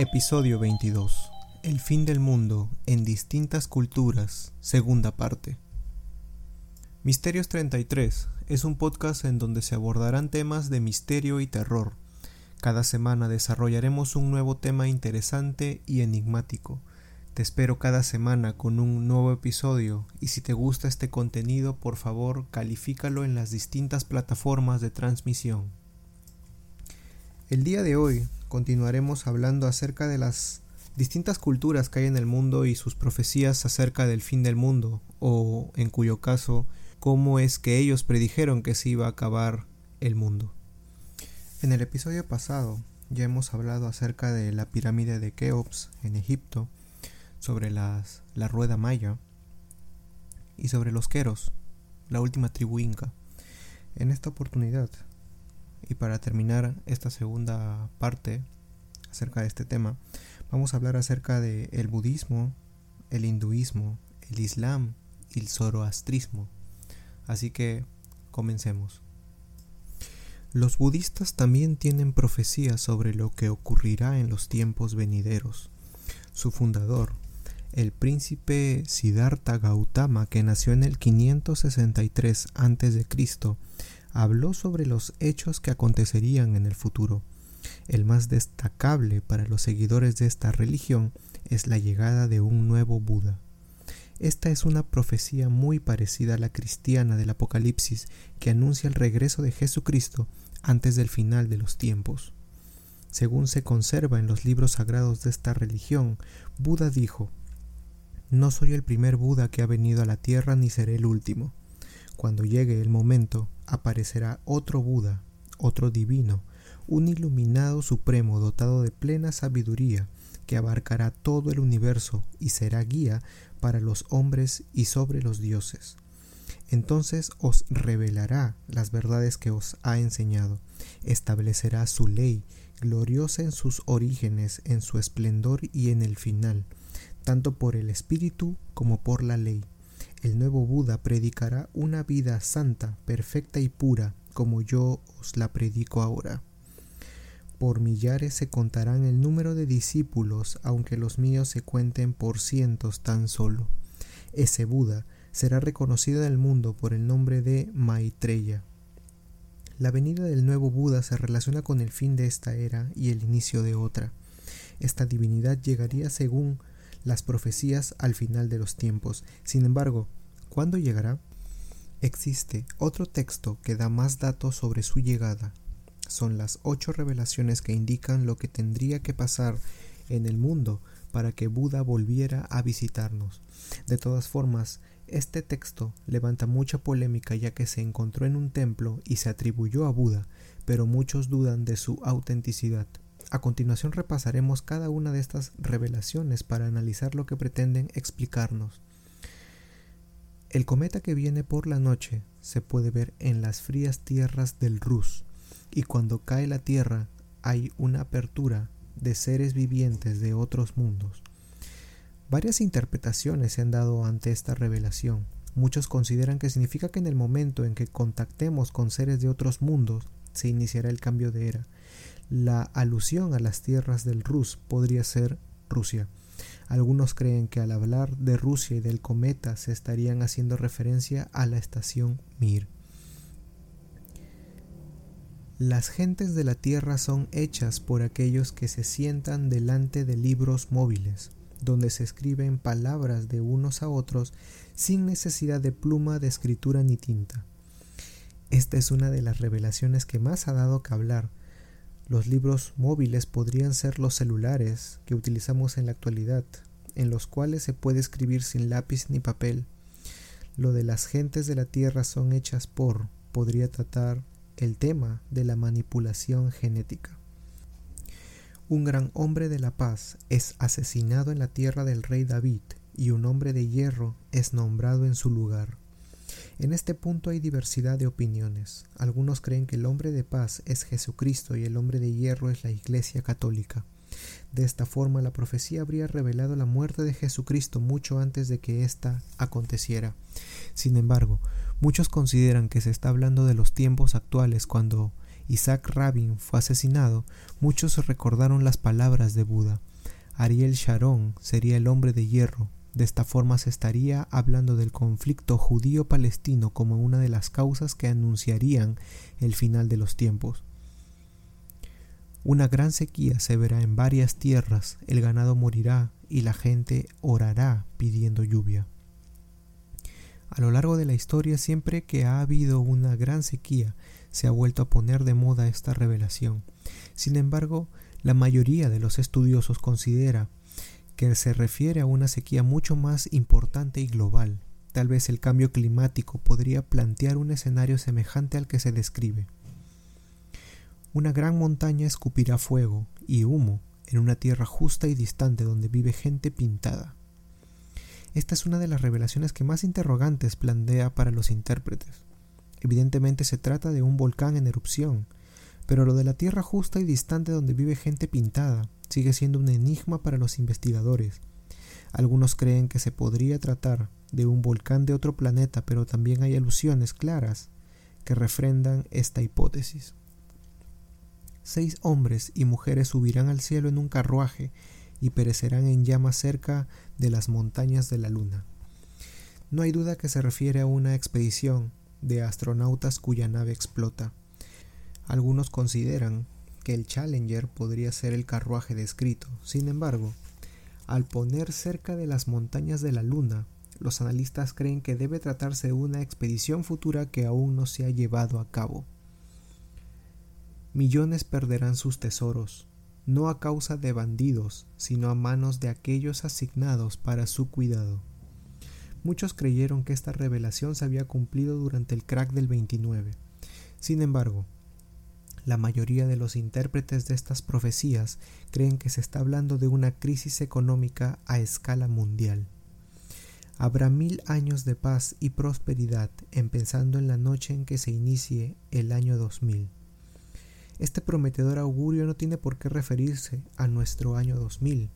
Episodio 22. El fin del mundo en distintas culturas, segunda parte. Misterios 33 es un podcast en donde se abordarán temas de misterio y terror. Cada semana desarrollaremos un nuevo tema interesante y enigmático. Te espero cada semana con un nuevo episodio y si te gusta este contenido por favor califícalo en las distintas plataformas de transmisión. El día de hoy continuaremos hablando acerca de las distintas culturas que hay en el mundo y sus profecías acerca del fin del mundo, o en cuyo caso, cómo es que ellos predijeron que se iba a acabar el mundo. En el episodio pasado ya hemos hablado acerca de la pirámide de Keops en Egipto, sobre las, la rueda maya y sobre los Queros, la última tribu inca. En esta oportunidad y para terminar esta segunda parte acerca de este tema, vamos a hablar acerca de el budismo, el hinduismo, el islam y el zoroastrismo. Así que comencemos. Los budistas también tienen profecías sobre lo que ocurrirá en los tiempos venideros. Su fundador, el príncipe Siddhartha Gautama, que nació en el 563 a.C., habló sobre los hechos que acontecerían en el futuro. El más destacable para los seguidores de esta religión es la llegada de un nuevo Buda. Esta es una profecía muy parecida a la cristiana del Apocalipsis que anuncia el regreso de Jesucristo antes del final de los tiempos. Según se conserva en los libros sagrados de esta religión, Buda dijo, No soy el primer Buda que ha venido a la tierra ni seré el último. Cuando llegue el momento, aparecerá otro Buda, otro divino, un iluminado supremo dotado de plena sabiduría, que abarcará todo el universo y será guía para los hombres y sobre los dioses. Entonces os revelará las verdades que os ha enseñado, establecerá su ley, gloriosa en sus orígenes, en su esplendor y en el final, tanto por el espíritu como por la ley el nuevo Buda predicará una vida santa, perfecta y pura, como yo os la predico ahora. Por millares se contarán el número de discípulos, aunque los míos se cuenten por cientos tan solo. Ese Buda será reconocido en el mundo por el nombre de Maitreya. La venida del nuevo Buda se relaciona con el fin de esta era y el inicio de otra. Esta divinidad llegaría según las profecías al final de los tiempos. Sin embargo, ¿cuándo llegará? Existe otro texto que da más datos sobre su llegada. Son las ocho revelaciones que indican lo que tendría que pasar en el mundo para que Buda volviera a visitarnos. De todas formas, este texto levanta mucha polémica ya que se encontró en un templo y se atribuyó a Buda, pero muchos dudan de su autenticidad. A continuación repasaremos cada una de estas revelaciones para analizar lo que pretenden explicarnos. El cometa que viene por la noche se puede ver en las frías tierras del Rus, y cuando cae la Tierra hay una apertura de seres vivientes de otros mundos. Varias interpretaciones se han dado ante esta revelación. Muchos consideran que significa que en el momento en que contactemos con seres de otros mundos se iniciará el cambio de era, la alusión a las tierras del Rus podría ser Rusia. Algunos creen que al hablar de Rusia y del cometa se estarían haciendo referencia a la estación Mir. Las gentes de la tierra son hechas por aquellos que se sientan delante de libros móviles, donde se escriben palabras de unos a otros sin necesidad de pluma de escritura ni tinta. Esta es una de las revelaciones que más ha dado que hablar, los libros móviles podrían ser los celulares que utilizamos en la actualidad, en los cuales se puede escribir sin lápiz ni papel. Lo de las gentes de la Tierra son hechas por podría tratar el tema de la manipulación genética. Un gran hombre de la paz es asesinado en la tierra del rey David y un hombre de hierro es nombrado en su lugar. En este punto hay diversidad de opiniones. Algunos creen que el hombre de paz es Jesucristo y el hombre de hierro es la Iglesia católica. De esta forma la profecía habría revelado la muerte de Jesucristo mucho antes de que ésta aconteciera. Sin embargo, muchos consideran que se está hablando de los tiempos actuales cuando Isaac Rabin fue asesinado, muchos recordaron las palabras de Buda. Ariel Sharon sería el hombre de hierro. De esta forma se estaría hablando del conflicto judío-palestino como una de las causas que anunciarían el final de los tiempos. Una gran sequía se verá en varias tierras, el ganado morirá y la gente orará pidiendo lluvia. A lo largo de la historia, siempre que ha habido una gran sequía, se ha vuelto a poner de moda esta revelación. Sin embargo, la mayoría de los estudiosos considera que se refiere a una sequía mucho más importante y global. Tal vez el cambio climático podría plantear un escenario semejante al que se describe. Una gran montaña escupirá fuego y humo en una tierra justa y distante donde vive gente pintada. Esta es una de las revelaciones que más interrogantes plantea para los intérpretes. Evidentemente se trata de un volcán en erupción, pero lo de la tierra justa y distante donde vive gente pintada sigue siendo un enigma para los investigadores. Algunos creen que se podría tratar de un volcán de otro planeta, pero también hay alusiones claras que refrendan esta hipótesis. Seis hombres y mujeres subirán al cielo en un carruaje y perecerán en llamas cerca de las montañas de la luna. No hay duda que se refiere a una expedición de astronautas cuya nave explota. Algunos consideran que el Challenger podría ser el carruaje descrito. Sin embargo, al poner cerca de las montañas de la Luna, los analistas creen que debe tratarse de una expedición futura que aún no se ha llevado a cabo. Millones perderán sus tesoros, no a causa de bandidos, sino a manos de aquellos asignados para su cuidado. Muchos creyeron que esta revelación se había cumplido durante el crack del 29. Sin embargo, la mayoría de los intérpretes de estas profecías creen que se está hablando de una crisis económica a escala mundial. Habrá mil años de paz y prosperidad empezando en la noche en que se inicie el año 2000. Este prometedor augurio no tiene por qué referirse a nuestro año 2000.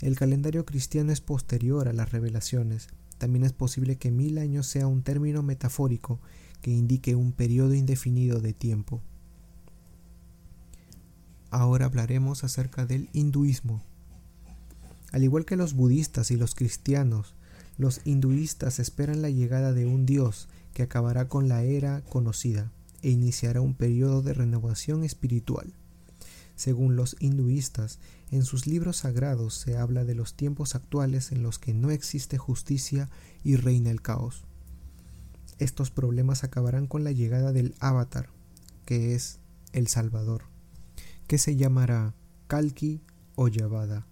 El calendario cristiano es posterior a las revelaciones. También es posible que mil años sea un término metafórico que indique un periodo indefinido de tiempo. Ahora hablaremos acerca del hinduismo. Al igual que los budistas y los cristianos, los hinduistas esperan la llegada de un dios que acabará con la era conocida e iniciará un periodo de renovación espiritual. Según los hinduistas, en sus libros sagrados se habla de los tiempos actuales en los que no existe justicia y reina el caos. Estos problemas acabarán con la llegada del Avatar, que es el Salvador, que se llamará Kalki o Yavada.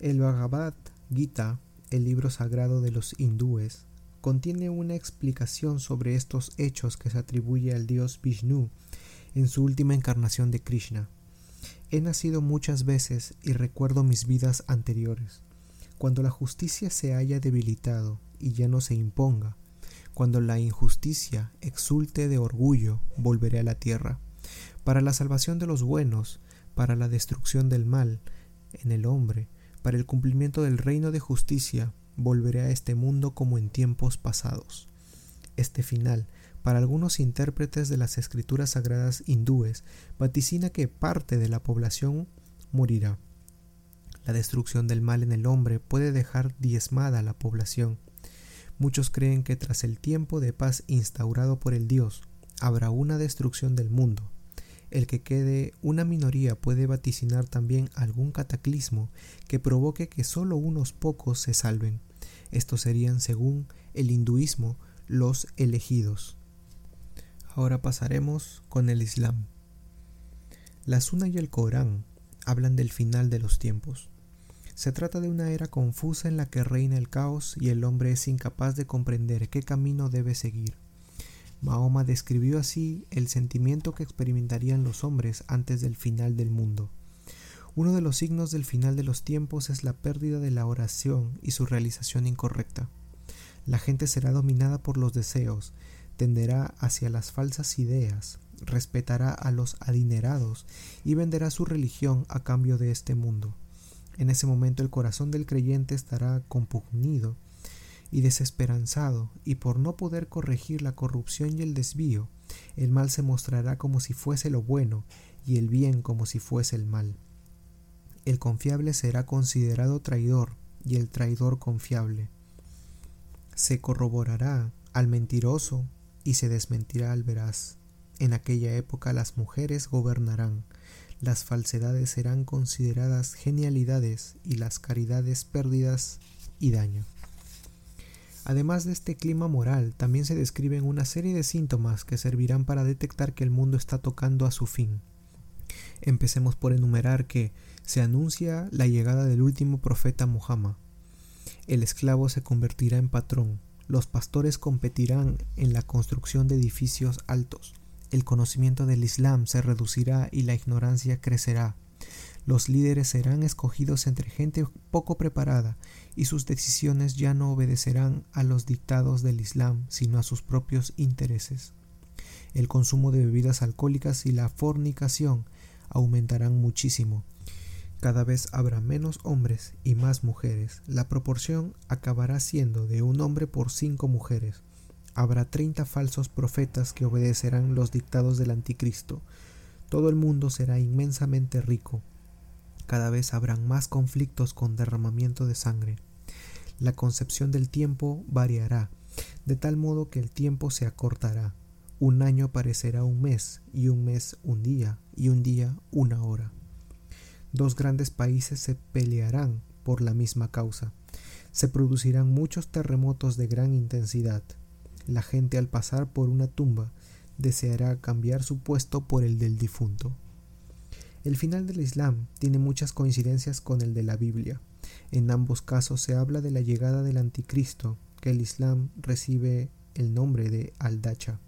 El Bhagavad Gita, el libro sagrado de los hindúes, contiene una explicación sobre estos hechos que se atribuye al dios Vishnu en su última encarnación de Krishna. He nacido muchas veces y recuerdo mis vidas anteriores. Cuando la justicia se haya debilitado y ya no se imponga, cuando la injusticia exulte de orgullo, volveré a la tierra, para la salvación de los buenos, para la destrucción del mal en el hombre, para el cumplimiento del reino de justicia, volveré a este mundo como en tiempos pasados. Este final, para algunos intérpretes de las escrituras sagradas hindúes, vaticina que parte de la población morirá. La destrucción del mal en el hombre puede dejar diezmada a la población. Muchos creen que tras el tiempo de paz instaurado por el Dios, habrá una destrucción del mundo. El que quede una minoría puede vaticinar también algún cataclismo que provoque que solo unos pocos se salven. Estos serían, según el hinduismo, los elegidos. Ahora pasaremos con el Islam. La Sunna y el Corán hablan del final de los tiempos. Se trata de una era confusa en la que reina el caos y el hombre es incapaz de comprender qué camino debe seguir. Mahoma describió así el sentimiento que experimentarían los hombres antes del final del mundo. Uno de los signos del final de los tiempos es la pérdida de la oración y su realización incorrecta. La gente será dominada por los deseos, tenderá hacia las falsas ideas, respetará a los adinerados y venderá su religión a cambio de este mundo. En ese momento el corazón del creyente estará compugnido y desesperanzado, y por no poder corregir la corrupción y el desvío, el mal se mostrará como si fuese lo bueno y el bien como si fuese el mal. el confiable será considerado traidor y el traidor confiable. Se corroborará al mentiroso y se desmentirá al veraz. En aquella época las mujeres gobernarán, las falsedades serán consideradas genialidades y las caridades pérdidas y daño. Además de este clima moral, también se describen una serie de síntomas que servirán para detectar que el mundo está tocando a su fin. Empecemos por enumerar que se anuncia la llegada del último profeta Muhammad. El esclavo se convertirá en patrón. Los pastores competirán en la construcción de edificios altos. El conocimiento del Islam se reducirá y la ignorancia crecerá. Los líderes serán escogidos entre gente poco preparada y sus decisiones ya no obedecerán a los dictados del Islam, sino a sus propios intereses. El consumo de bebidas alcohólicas y la fornicación aumentarán muchísimo. Cada vez habrá menos hombres y más mujeres. La proporción acabará siendo de un hombre por cinco mujeres. Habrá treinta falsos profetas que obedecerán los dictados del anticristo. Todo el mundo será inmensamente rico cada vez habrán más conflictos con derramamiento de sangre. La concepción del tiempo variará, de tal modo que el tiempo se acortará. Un año parecerá un mes, y un mes un día, y un día una hora. Dos grandes países se pelearán por la misma causa. Se producirán muchos terremotos de gran intensidad. La gente al pasar por una tumba deseará cambiar su puesto por el del difunto. El final del Islam tiene muchas coincidencias con el de la Biblia. En ambos casos se habla de la llegada del anticristo, que el Islam recibe el nombre de Al-Dacha.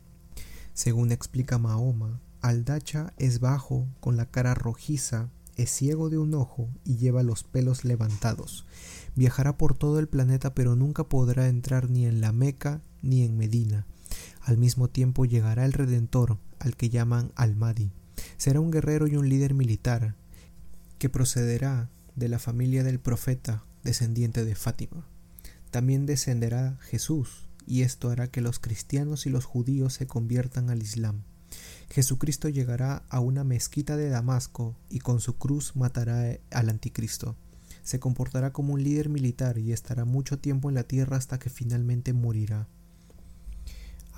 Según explica Mahoma, Al-Dacha es bajo, con la cara rojiza, es ciego de un ojo y lleva los pelos levantados. Viajará por todo el planeta pero nunca podrá entrar ni en la Meca ni en Medina. Al mismo tiempo llegará el Redentor, al que llaman Al-Mahdi. Será un guerrero y un líder militar que procederá de la familia del profeta descendiente de Fátima. También descenderá Jesús, y esto hará que los cristianos y los judíos se conviertan al Islam. Jesucristo llegará a una mezquita de Damasco y con su cruz matará al anticristo. Se comportará como un líder militar y estará mucho tiempo en la tierra hasta que finalmente morirá.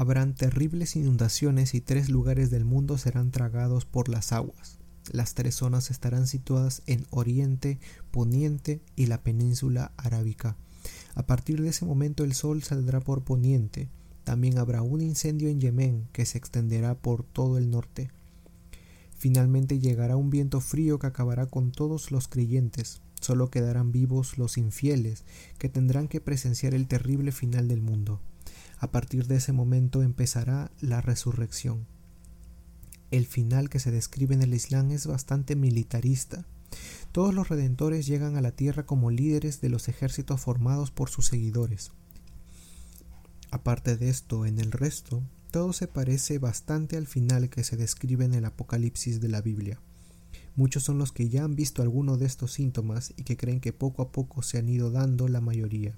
Habrán terribles inundaciones y tres lugares del mundo serán tragados por las aguas. Las tres zonas estarán situadas en Oriente, Poniente y la península arábica. A partir de ese momento el sol saldrá por Poniente. También habrá un incendio en Yemen que se extenderá por todo el norte. Finalmente llegará un viento frío que acabará con todos los creyentes. Solo quedarán vivos los infieles, que tendrán que presenciar el terrible final del mundo. A partir de ese momento empezará la resurrección. El final que se describe en el Islam es bastante militarista. Todos los redentores llegan a la tierra como líderes de los ejércitos formados por sus seguidores. Aparte de esto, en el resto, todo se parece bastante al final que se describe en el Apocalipsis de la Biblia. Muchos son los que ya han visto alguno de estos síntomas y que creen que poco a poco se han ido dando la mayoría.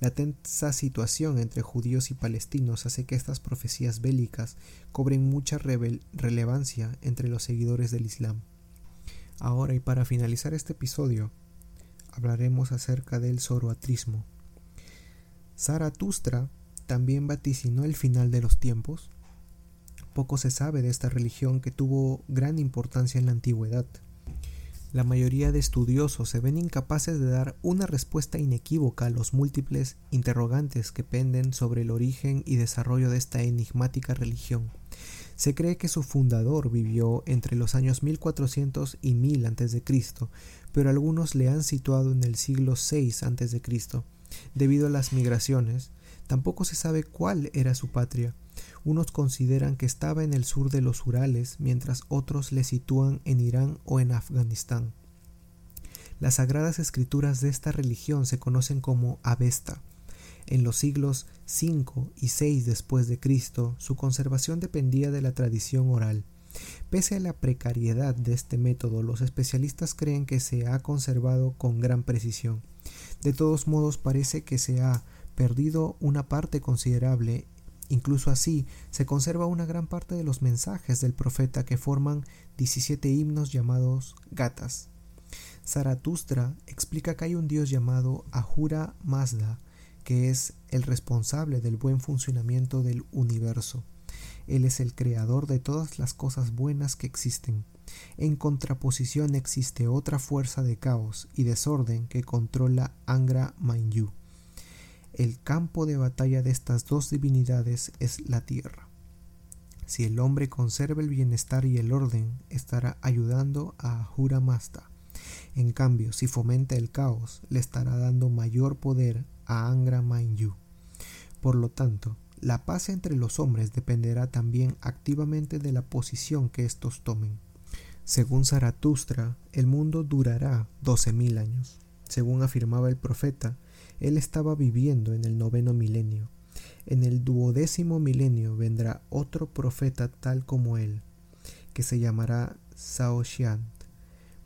La tensa situación entre judíos y palestinos hace que estas profecías bélicas cobren mucha relevancia entre los seguidores del Islam. Ahora y para finalizar este episodio, hablaremos acerca del zoroatrismo. Zaratustra también vaticinó el final de los tiempos. Poco se sabe de esta religión que tuvo gran importancia en la antigüedad. La mayoría de estudiosos se ven incapaces de dar una respuesta inequívoca a los múltiples interrogantes que penden sobre el origen y desarrollo de esta enigmática religión. Se cree que su fundador vivió entre los años 1400 y 1000 a.C., pero algunos le han situado en el siglo VI a.C. Debido a las migraciones, tampoco se sabe cuál era su patria. Unos consideran que estaba en el sur de los Urales, mientras otros le sitúan en Irán o en Afganistán. Las sagradas escrituras de esta religión se conocen como Avesta. En los siglos V y VI después de Cristo, su conservación dependía de la tradición oral. Pese a la precariedad de este método, los especialistas creen que se ha conservado con gran precisión. De todos modos, parece que se ha perdido una parte considerable Incluso así, se conserva una gran parte de los mensajes del profeta que forman 17 himnos llamados gatas. Zaratustra explica que hay un dios llamado Ahura Mazda, que es el responsable del buen funcionamiento del universo. Él es el creador de todas las cosas buenas que existen. En contraposición existe otra fuerza de caos y desorden que controla Angra Mainyu. El campo de batalla de estas dos divinidades es la tierra. Si el hombre conserva el bienestar y el orden, estará ayudando a Ahura. En cambio, si fomenta el caos, le estará dando mayor poder a Angra Mainyu. Por lo tanto, la paz entre los hombres dependerá también activamente de la posición que éstos tomen. Según Zaratustra, el mundo durará doce mil años. Según afirmaba el profeta, él estaba viviendo en el noveno milenio. En el duodécimo milenio vendrá otro profeta tal como él, que se llamará Sao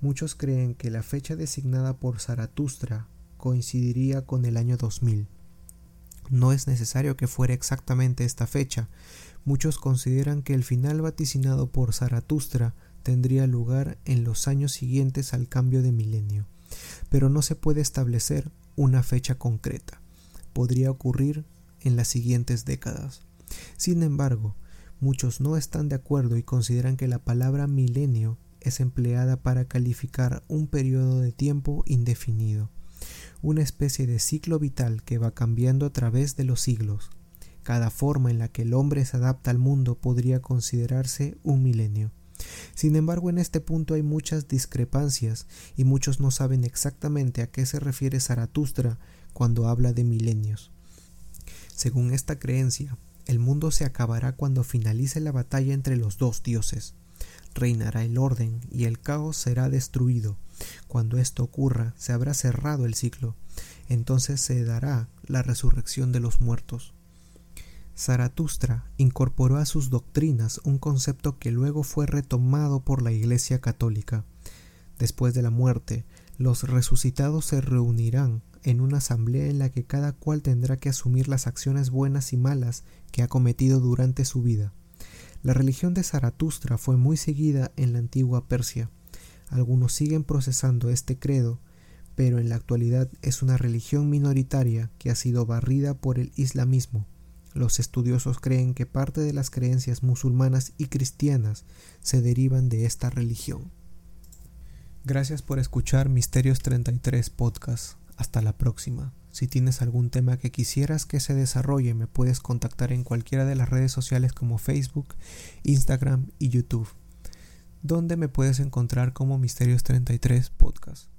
Muchos creen que la fecha designada por Zaratustra coincidiría con el año 2000. No es necesario que fuera exactamente esta fecha. Muchos consideran que el final vaticinado por Zaratustra tendría lugar en los años siguientes al cambio de milenio, pero no se puede establecer una fecha concreta. Podría ocurrir en las siguientes décadas. Sin embargo, muchos no están de acuerdo y consideran que la palabra milenio es empleada para calificar un periodo de tiempo indefinido una especie de ciclo vital que va cambiando a través de los siglos. Cada forma en la que el hombre se adapta al mundo podría considerarse un milenio. Sin embargo, en este punto hay muchas discrepancias y muchos no saben exactamente a qué se refiere Zaratustra cuando habla de milenios. Según esta creencia, el mundo se acabará cuando finalice la batalla entre los dos dioses. Reinará el orden y el caos será destruido, cuando esto ocurra, se habrá cerrado el ciclo. Entonces se dará la resurrección de los muertos. Zaratustra incorporó a sus doctrinas un concepto que luego fue retomado por la Iglesia católica. Después de la muerte, los resucitados se reunirán en una asamblea en la que cada cual tendrá que asumir las acciones buenas y malas que ha cometido durante su vida. La religión de Zaratustra fue muy seguida en la antigua Persia. Algunos siguen procesando este credo, pero en la actualidad es una religión minoritaria que ha sido barrida por el islamismo. Los estudiosos creen que parte de las creencias musulmanas y cristianas se derivan de esta religión. Gracias por escuchar Misterios 33 Podcast. Hasta la próxima. Si tienes algún tema que quisieras que se desarrolle, me puedes contactar en cualquiera de las redes sociales como Facebook, Instagram y YouTube donde me puedes encontrar como Misterios33 Podcast.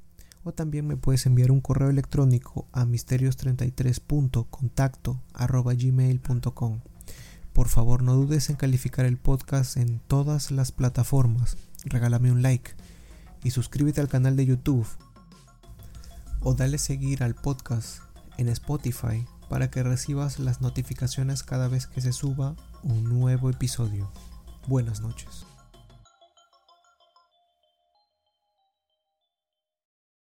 O también me puedes enviar un correo electrónico a misterios33.contacto.gmail.com. Por favor, no dudes en calificar el podcast en todas las plataformas. Regálame un like y suscríbete al canal de YouTube. O dale seguir al podcast en Spotify para que recibas las notificaciones cada vez que se suba un nuevo episodio. Buenas noches.